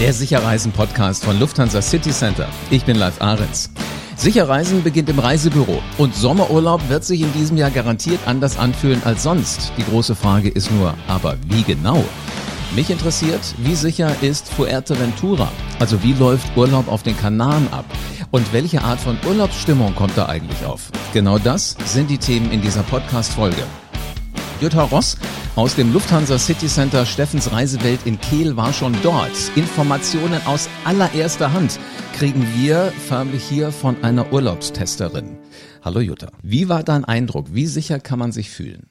Der Sicherreisen-Podcast von Lufthansa City Center. Ich bin Live Ahrens. Sicherreisen beginnt im Reisebüro und Sommerurlaub wird sich in diesem Jahr garantiert anders anfühlen als sonst. Die große Frage ist nur, aber wie genau? Mich interessiert, wie sicher ist Fuerteventura? Also wie läuft Urlaub auf den Kanaren ab? Und welche Art von Urlaubsstimmung kommt da eigentlich auf? Genau das sind die Themen in dieser Podcast-Folge. Jutta Ross aus dem Lufthansa City Center Steffens Reisewelt in Kehl war schon dort. Informationen aus allererster Hand kriegen wir förmlich hier von einer Urlaubstesterin. Hallo Jutta. Wie war dein Eindruck? Wie sicher kann man sich fühlen?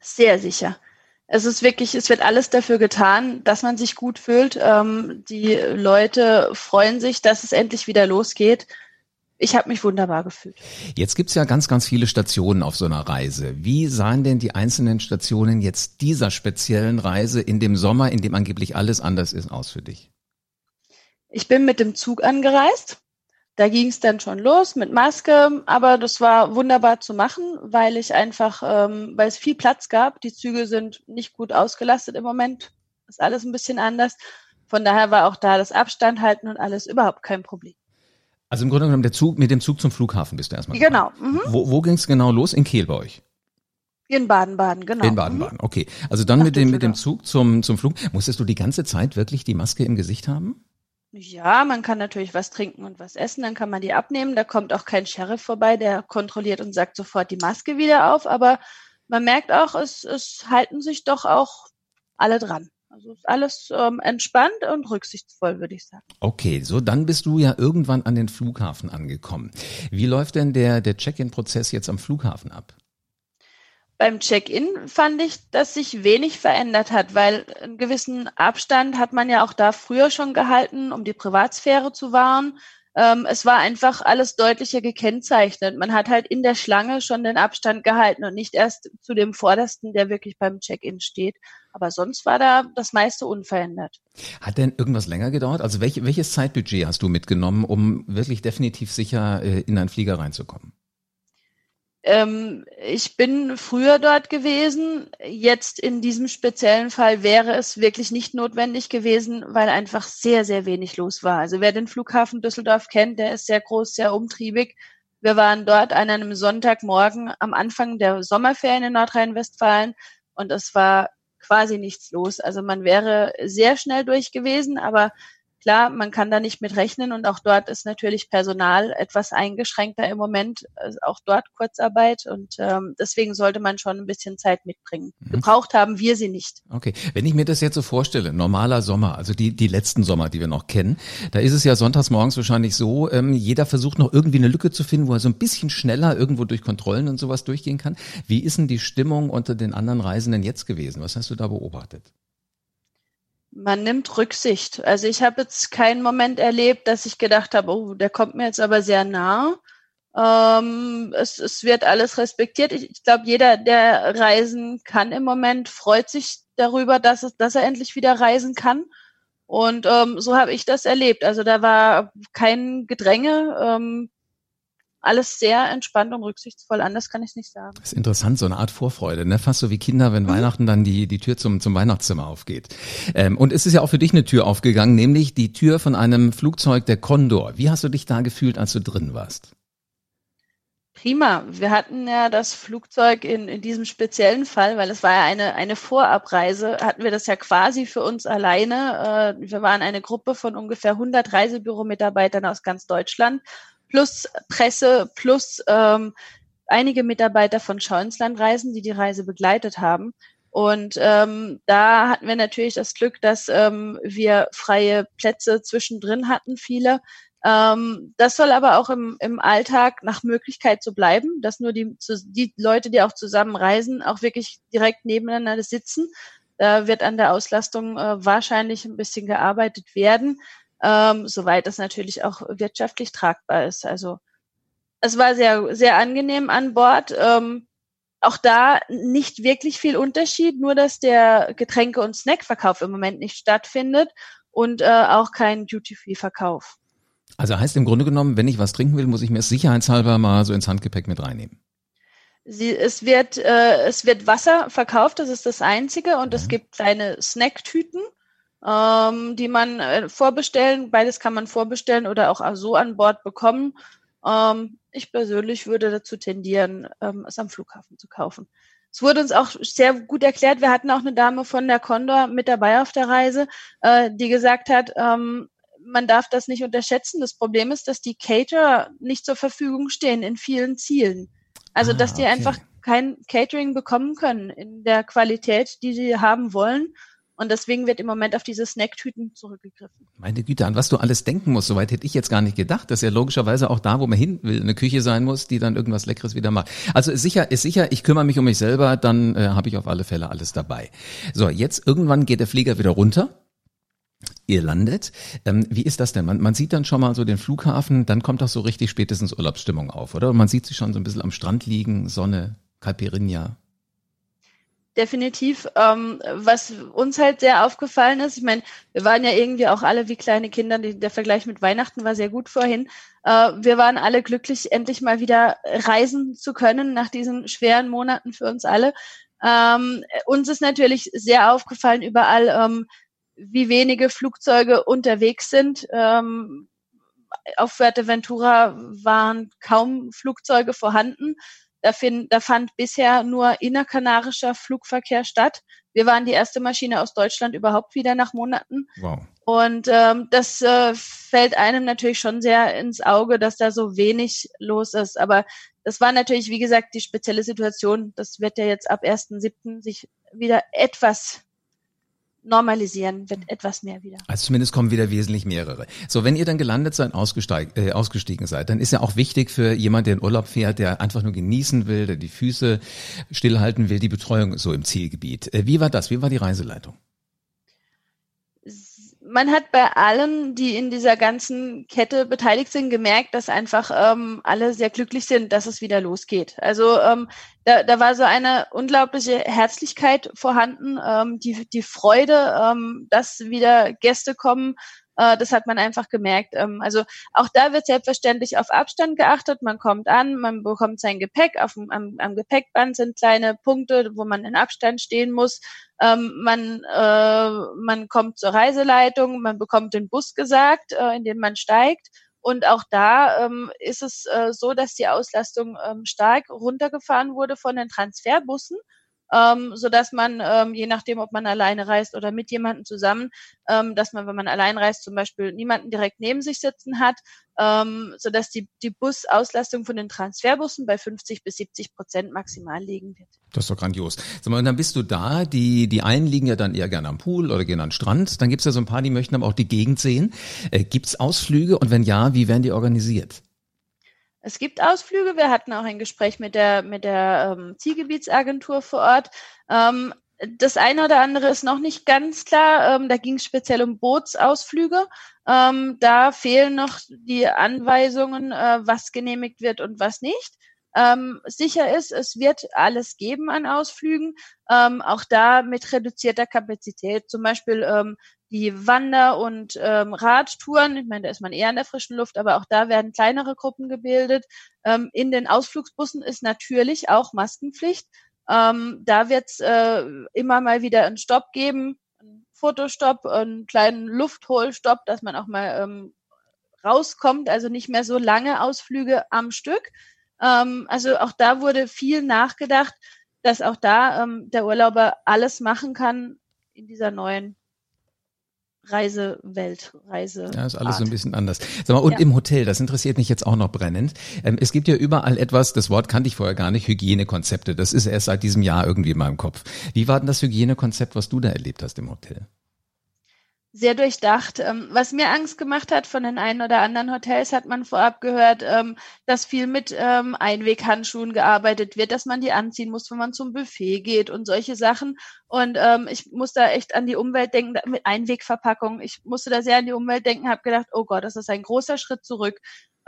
Sehr sicher. Es ist wirklich, es wird alles dafür getan, dass man sich gut fühlt. Ähm, die Leute freuen sich, dass es endlich wieder losgeht ich habe mich wunderbar gefühlt. Jetzt gibt's ja ganz, ganz viele Stationen auf so einer Reise. Wie sahen denn die einzelnen Stationen jetzt dieser speziellen Reise in dem Sommer, in dem angeblich alles anders ist, aus für dich? Ich bin mit dem Zug angereist. Da ging es dann schon los mit Maske, aber das war wunderbar zu machen, weil ich einfach, ähm, weil es viel Platz gab. Die Züge sind nicht gut ausgelastet im Moment. Ist alles ein bisschen anders. Von daher war auch da das Abstand halten und alles überhaupt kein Problem. Also im Grunde genommen der Zug, mit dem Zug zum Flughafen bist du erstmal. Genau. Mhm. Wo, wo ging es genau los? In Kehl bei euch? In Baden-Baden, genau. In Baden-Baden, okay. Also dann mit dem, mit dem Zug zum, zum Flug. Musstest du die ganze Zeit wirklich die Maske im Gesicht haben? Ja, man kann natürlich was trinken und was essen, dann kann man die abnehmen. Da kommt auch kein Sheriff vorbei, der kontrolliert und sagt sofort die Maske wieder auf. Aber man merkt auch, es, es halten sich doch auch alle dran. Also ist alles ähm, entspannt und rücksichtsvoll, würde ich sagen. Okay, so dann bist du ja irgendwann an den Flughafen angekommen. Wie läuft denn der, der Check-in-Prozess jetzt am Flughafen ab? Beim Check-in fand ich, dass sich wenig verändert hat, weil einen gewissen Abstand hat man ja auch da früher schon gehalten, um die Privatsphäre zu wahren. Ähm, es war einfach alles deutlicher gekennzeichnet. Man hat halt in der Schlange schon den Abstand gehalten und nicht erst zu dem Vordersten, der wirklich beim Check-in steht. Aber sonst war da das meiste unverändert. Hat denn irgendwas länger gedauert? Also welch, welches Zeitbudget hast du mitgenommen, um wirklich definitiv sicher äh, in einen Flieger reinzukommen? Ähm, ich bin früher dort gewesen. Jetzt in diesem speziellen Fall wäre es wirklich nicht notwendig gewesen, weil einfach sehr, sehr wenig los war. Also wer den Flughafen Düsseldorf kennt, der ist sehr groß, sehr umtriebig. Wir waren dort an einem Sonntagmorgen am Anfang der Sommerferien in Nordrhein-Westfalen und es war quasi nichts los. Also man wäre sehr schnell durch gewesen, aber Klar, man kann da nicht mit rechnen und auch dort ist natürlich Personal etwas eingeschränkter im Moment, also auch dort Kurzarbeit und ähm, deswegen sollte man schon ein bisschen Zeit mitbringen. Mhm. Gebraucht haben wir sie nicht. Okay, wenn ich mir das jetzt so vorstelle, normaler Sommer, also die, die letzten Sommer, die wir noch kennen, da ist es ja sonntags morgens wahrscheinlich so, ähm, jeder versucht noch irgendwie eine Lücke zu finden, wo er so ein bisschen schneller irgendwo durch Kontrollen und sowas durchgehen kann. Wie ist denn die Stimmung unter den anderen Reisenden jetzt gewesen? Was hast du da beobachtet? Man nimmt Rücksicht. Also ich habe jetzt keinen Moment erlebt, dass ich gedacht habe, oh, der kommt mir jetzt aber sehr nah. Ähm, es, es wird alles respektiert. Ich, ich glaube, jeder, der reisen kann im Moment, freut sich darüber, dass, es, dass er endlich wieder reisen kann. Und ähm, so habe ich das erlebt. Also da war kein Gedränge. Ähm, alles sehr entspannt und rücksichtsvoll. Anders kann ich es nicht sagen. Das ist interessant, so eine Art Vorfreude, ne? Fast so wie Kinder, wenn mhm. Weihnachten dann die, die Tür zum, zum Weihnachtszimmer aufgeht. Ähm, und es ist ja auch für dich eine Tür aufgegangen, nämlich die Tür von einem Flugzeug der Condor. Wie hast du dich da gefühlt, als du drin warst? Prima. Wir hatten ja das Flugzeug in, in diesem speziellen Fall, weil es war ja eine, eine Vorabreise, hatten wir das ja quasi für uns alleine. Äh, wir waren eine Gruppe von ungefähr 100 Reisebüro-Mitarbeitern aus ganz Deutschland plus Presse, plus ähm, einige Mitarbeiter von Schauinslandreisen, die die Reise begleitet haben. Und ähm, da hatten wir natürlich das Glück, dass ähm, wir freie Plätze zwischendrin hatten, viele. Ähm, das soll aber auch im, im Alltag nach Möglichkeit so bleiben, dass nur die, die Leute, die auch zusammen reisen, auch wirklich direkt nebeneinander sitzen. Da wird an der Auslastung äh, wahrscheinlich ein bisschen gearbeitet werden ähm, soweit das natürlich auch wirtschaftlich tragbar ist. Also es war sehr, sehr angenehm an Bord. Ähm, auch da nicht wirklich viel Unterschied, nur dass der Getränke- und Snackverkauf im Moment nicht stattfindet und äh, auch kein Duty-Free-Verkauf. Also heißt im Grunde genommen, wenn ich was trinken will, muss ich mir es sicherheitshalber mal so ins Handgepäck mit reinnehmen. Sie, es wird äh, es wird Wasser verkauft, das ist das einzige, und mhm. es gibt kleine Snacktüten ähm, die man äh, vorbestellen. Beides kann man vorbestellen oder auch so an Bord bekommen. Ähm, ich persönlich würde dazu tendieren, ähm, es am Flughafen zu kaufen. Es wurde uns auch sehr gut erklärt. Wir hatten auch eine Dame von der Condor mit dabei auf der Reise, äh, die gesagt hat, ähm, man darf das nicht unterschätzen. Das Problem ist, dass die Caterer nicht zur Verfügung stehen in vielen Zielen. Also, ah, dass die okay. einfach kein Catering bekommen können in der Qualität, die sie haben wollen. Und deswegen wird im Moment auf diese Snacktüten zurückgegriffen. Meine Güte, an was du alles denken musst, soweit hätte ich jetzt gar nicht gedacht, dass ja logischerweise auch da, wo man hin will, eine Küche sein muss, die dann irgendwas Leckeres wieder macht. Also ist sicher, ist sicher, ich kümmere mich um mich selber, dann äh, habe ich auf alle Fälle alles dabei. So, jetzt irgendwann geht der Flieger wieder runter. Ihr landet. Ähm, wie ist das denn? Man, man sieht dann schon mal so den Flughafen, dann kommt doch so richtig spätestens Urlaubsstimmung auf, oder? Man sieht sich schon so ein bisschen am Strand liegen, Sonne, Caipirinha definitiv. Ähm, was uns halt sehr aufgefallen ist, ich meine, wir waren ja irgendwie auch alle wie kleine Kinder, der Vergleich mit Weihnachten war sehr gut vorhin. Äh, wir waren alle glücklich, endlich mal wieder reisen zu können nach diesen schweren Monaten für uns alle. Ähm, uns ist natürlich sehr aufgefallen überall, ähm, wie wenige Flugzeuge unterwegs sind. Ähm, auf Fuerteventura waren kaum Flugzeuge vorhanden. Da, find, da fand bisher nur innerkanarischer Flugverkehr statt. Wir waren die erste Maschine aus Deutschland überhaupt wieder nach Monaten. Wow. Und ähm, das äh, fällt einem natürlich schon sehr ins Auge, dass da so wenig los ist. Aber das war natürlich, wie gesagt, die spezielle Situation. Das wird ja jetzt ab 1.7. sich wieder etwas normalisieren, wird etwas mehr wieder. Also zumindest kommen wieder wesentlich mehrere. So, wenn ihr dann gelandet seid, äh, ausgestiegen seid, dann ist ja auch wichtig für jemand, der in Urlaub fährt, der einfach nur genießen will, der die Füße stillhalten will, die Betreuung so im Zielgebiet. Äh, wie war das? Wie war die Reiseleitung? Man hat bei allen, die in dieser ganzen Kette beteiligt sind, gemerkt, dass einfach ähm, alle sehr glücklich sind, dass es wieder losgeht. Also ähm, da, da war so eine unglaubliche Herzlichkeit vorhanden, ähm, die, die Freude, ähm, dass wieder Gäste kommen äh, das hat man einfach gemerkt. Ähm, also auch da wird selbstverständlich auf Abstand geachtet. Man kommt an, man bekommt sein Gepäck. Auf dem, am, am Gepäckband sind kleine Punkte, wo man in Abstand stehen muss. Ähm, man, äh, man kommt zur Reiseleitung, man bekommt den Bus gesagt, äh, in den man steigt. Und auch da ähm, ist es äh, so, dass die Auslastung ähm, stark runtergefahren wurde von den Transferbussen ähm, so dass man, ähm, je nachdem, ob man alleine reist oder mit jemandem zusammen, ähm, dass man, wenn man allein reist, zum Beispiel niemanden direkt neben sich sitzen hat, ähm, so dass die, die Busauslastung von den Transferbussen bei 50 bis 70 Prozent maximal liegen wird. Das ist doch grandios. Sag mal, und dann bist du da, die, die einen liegen ja dann eher gerne am Pool oder gehen an den Strand. Dann gibt's ja so ein paar, die möchten aber auch die Gegend sehen. Äh, gibt's Ausflüge und wenn ja, wie werden die organisiert? Es gibt Ausflüge. Wir hatten auch ein Gespräch mit der, mit der ähm, Zielgebietsagentur vor Ort. Ähm, das eine oder andere ist noch nicht ganz klar. Ähm, da ging es speziell um Bootsausflüge. Ähm, da fehlen noch die Anweisungen, äh, was genehmigt wird und was nicht. Ähm, sicher ist, es wird alles geben an Ausflügen, ähm, auch da mit reduzierter Kapazität. Zum Beispiel ähm, die Wander- und ähm, Radtouren. Ich meine, da ist man eher in der frischen Luft, aber auch da werden kleinere Gruppen gebildet. Ähm, in den Ausflugsbussen ist natürlich auch Maskenpflicht. Ähm, da wird es äh, immer mal wieder einen Stopp geben, einen Fotostopp, einen kleinen Luftholstopp, dass man auch mal ähm, rauskommt, also nicht mehr so lange Ausflüge am Stück. Ähm, also auch da wurde viel nachgedacht, dass auch da ähm, der Urlauber alles machen kann in dieser neuen Reisewelt, Reise. Ja, ist alles so ein bisschen anders. Sag mal, und ja. im Hotel, das interessiert mich jetzt auch noch brennend. Ähm, es gibt ja überall etwas, das Wort kannte ich vorher gar nicht, Hygienekonzepte. Das ist erst seit diesem Jahr irgendwie in meinem Kopf. Wie war denn das Hygienekonzept, was du da erlebt hast im Hotel? Sehr durchdacht. Ähm, was mir Angst gemacht hat von den einen oder anderen Hotels, hat man vorab gehört, ähm, dass viel mit ähm, Einweghandschuhen gearbeitet wird, dass man die anziehen muss, wenn man zum Buffet geht und solche Sachen. Und ich muss da echt an die Umwelt denken, mit Einwegverpackung. Ich musste da sehr an die Umwelt denken, habe gedacht, oh Gott, das ist ein großer Schritt zurück.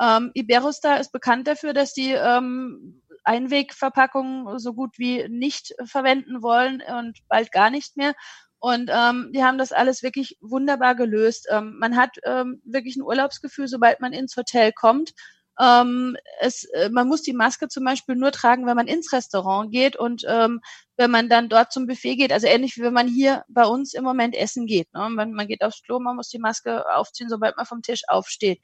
Ähm, Iberostar ist bekannt dafür, dass die ähm, Einwegverpackungen so gut wie nicht verwenden wollen und bald gar nicht mehr. Und ähm, die haben das alles wirklich wunderbar gelöst. Ähm, man hat ähm, wirklich ein Urlaubsgefühl, sobald man ins Hotel kommt. Ähm, es, äh, man muss die Maske zum Beispiel nur tragen, wenn man ins Restaurant geht und ähm, wenn man dann dort zum Buffet geht. Also ähnlich wie wenn man hier bei uns im Moment essen geht. Ne? Man, man geht aufs Klo, man muss die Maske aufziehen, sobald man vom Tisch aufsteht.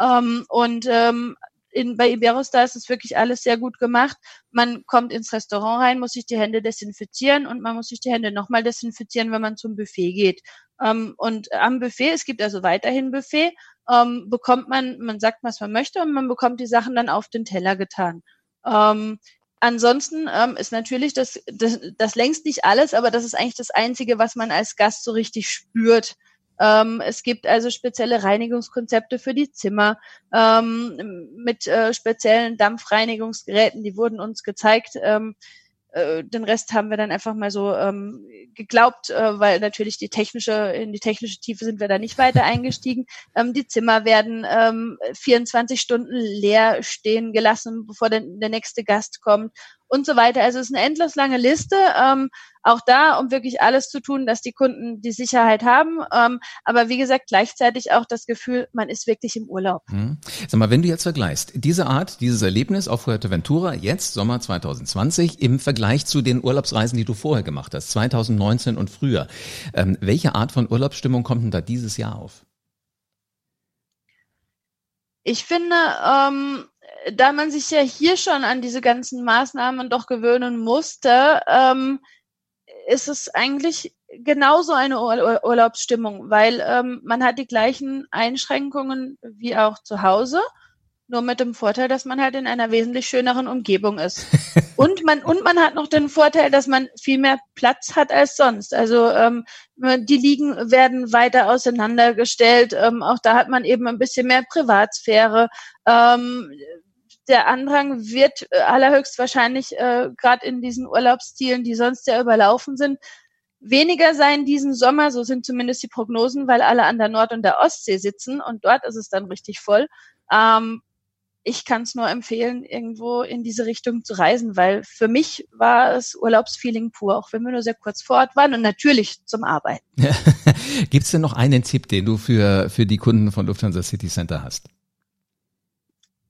Ähm, und ähm, in, bei Iberostar ist es wirklich alles sehr gut gemacht. Man kommt ins Restaurant rein, muss sich die Hände desinfizieren und man muss sich die Hände nochmal desinfizieren, wenn man zum Buffet geht. Ähm, und am Buffet, es gibt also weiterhin Buffet, ähm, bekommt man, man sagt, was man möchte und man bekommt die Sachen dann auf den Teller getan. Ähm, ansonsten ähm, ist natürlich das, das, das längst nicht alles, aber das ist eigentlich das Einzige, was man als Gast so richtig spürt. Ähm, es gibt also spezielle Reinigungskonzepte für die Zimmer ähm, mit äh, speziellen Dampfreinigungsgeräten, die wurden uns gezeigt. Ähm, äh, den Rest haben wir dann einfach mal so ähm, geglaubt, äh, weil natürlich die technische, in die technische Tiefe sind wir da nicht weiter eingestiegen. Ähm, die Zimmer werden ähm, 24 Stunden leer stehen gelassen, bevor der, der nächste Gast kommt und so weiter. Also es ist eine endlos lange Liste, ähm, auch da, um wirklich alles zu tun, dass die Kunden die Sicherheit haben. Ähm, aber wie gesagt, gleichzeitig auch das Gefühl, man ist wirklich im Urlaub. Hm. Sag mal, wenn du jetzt vergleichst, diese Art, dieses Erlebnis auf Fuerteventura, jetzt Sommer 2020, im Vergleich zu den Urlaubsreisen, die du vorher gemacht hast, 2019 und früher, ähm, welche Art von Urlaubsstimmung kommt denn da dieses Jahr auf? Ich finde, ähm, da man sich ja hier schon an diese ganzen Maßnahmen doch gewöhnen musste, ähm, ist es eigentlich genauso eine Ur Urlaubsstimmung, weil ähm, man hat die gleichen Einschränkungen wie auch zu Hause, nur mit dem Vorteil, dass man halt in einer wesentlich schöneren Umgebung ist. und man und man hat noch den Vorteil, dass man viel mehr Platz hat als sonst. Also ähm, die Liegen werden weiter auseinandergestellt. Ähm, auch da hat man eben ein bisschen mehr Privatsphäre. Ähm, der Andrang wird äh, allerhöchstwahrscheinlich äh, gerade in diesen Urlaubszielen, die sonst sehr überlaufen sind, weniger sein diesen Sommer, so sind zumindest die Prognosen, weil alle an der Nord- und der Ostsee sitzen und dort ist es dann richtig voll. Ähm, ich kann es nur empfehlen, irgendwo in diese Richtung zu reisen, weil für mich war es Urlaubsfeeling pur, auch wenn wir nur sehr kurz vor Ort waren und natürlich zum Arbeiten. Gibt es denn noch einen Tipp, den du für, für die Kunden von Lufthansa City Center hast?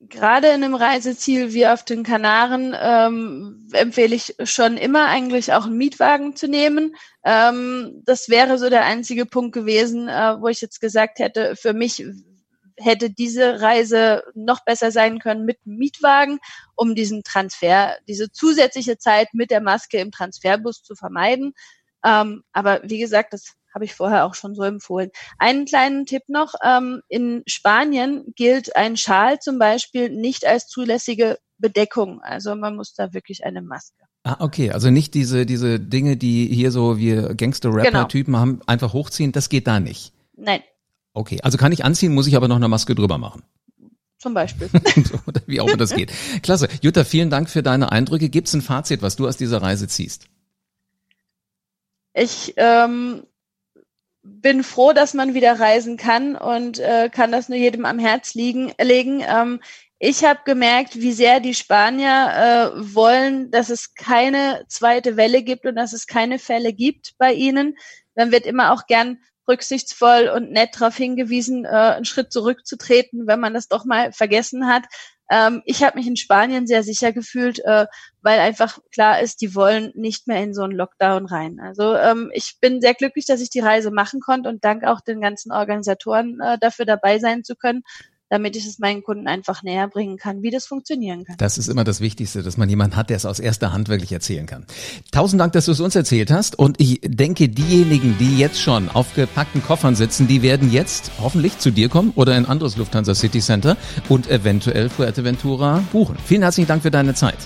Gerade in einem Reiseziel wie auf den Kanaren ähm, empfehle ich schon immer eigentlich auch einen Mietwagen zu nehmen. Ähm, das wäre so der einzige Punkt gewesen, äh, wo ich jetzt gesagt hätte, für mich hätte diese Reise noch besser sein können mit Mietwagen, um diesen Transfer, diese zusätzliche Zeit mit der Maske im Transferbus zu vermeiden. Ähm, aber wie gesagt, das habe ich vorher auch schon so empfohlen. Einen kleinen Tipp noch. Ähm, in Spanien gilt ein Schal zum Beispiel nicht als zulässige Bedeckung. Also man muss da wirklich eine Maske. Ah, okay. Also nicht diese, diese Dinge, die hier so wie Gangster-Rapper-Typen genau. haben, einfach hochziehen. Das geht da nicht. Nein. Okay. Also kann ich anziehen, muss ich aber noch eine Maske drüber machen. Zum Beispiel. wie auch immer das geht. Klasse. Jutta, vielen Dank für deine Eindrücke. Gibt es ein Fazit, was du aus dieser Reise ziehst? Ich ähm, bin froh, dass man wieder reisen kann und äh, kann das nur jedem am Herz liegen, legen. Ähm, ich habe gemerkt, wie sehr die Spanier äh, wollen, dass es keine zweite Welle gibt und dass es keine Fälle gibt bei ihnen. Dann wird immer auch gern rücksichtsvoll und nett darauf hingewiesen, äh, einen Schritt zurückzutreten, wenn man das doch mal vergessen hat. Ähm, ich habe mich in Spanien sehr sicher gefühlt, äh, weil einfach klar ist, die wollen nicht mehr in so einen Lockdown rein. Also ähm, ich bin sehr glücklich, dass ich die Reise machen konnte und danke auch den ganzen Organisatoren äh, dafür dabei sein zu können damit ich es meinen Kunden einfach näher bringen kann, wie das funktionieren kann. Das ist immer das Wichtigste, dass man jemanden hat, der es aus erster Hand wirklich erzählen kann. Tausend Dank, dass du es uns erzählt hast. Und ich denke, diejenigen, die jetzt schon auf gepackten Koffern sitzen, die werden jetzt hoffentlich zu dir kommen oder in ein anderes Lufthansa City Center und eventuell Fuerteventura buchen. Vielen herzlichen Dank für deine Zeit.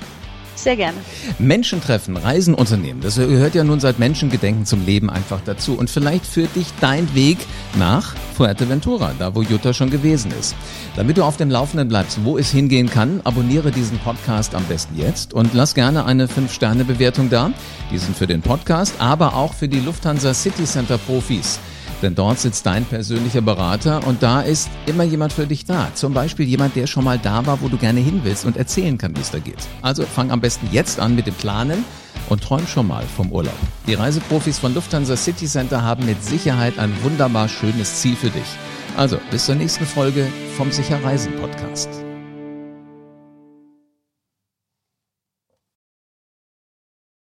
Sehr gerne. Menschen treffen, Reisen unternehmen, das gehört ja nun seit Menschengedenken zum Leben einfach dazu. Und vielleicht führt dich dein Weg nach Fuerteventura, da wo Jutta schon gewesen ist. Damit du auf dem Laufenden bleibst, wo es hingehen kann, abonniere diesen Podcast am besten jetzt und lass gerne eine 5-Sterne-Bewertung da. Die sind für den Podcast, aber auch für die Lufthansa City Center Profis. Denn dort sitzt dein persönlicher Berater und da ist immer jemand für dich da. Zum Beispiel jemand, der schon mal da war, wo du gerne hin willst und erzählen kann, wie es da geht. Also fang am besten jetzt an mit dem Planen und träum schon mal vom Urlaub. Die Reiseprofis von Lufthansa City Center haben mit Sicherheit ein wunderbar schönes Ziel für dich. Also bis zur nächsten Folge vom Sicher Reisen Podcast.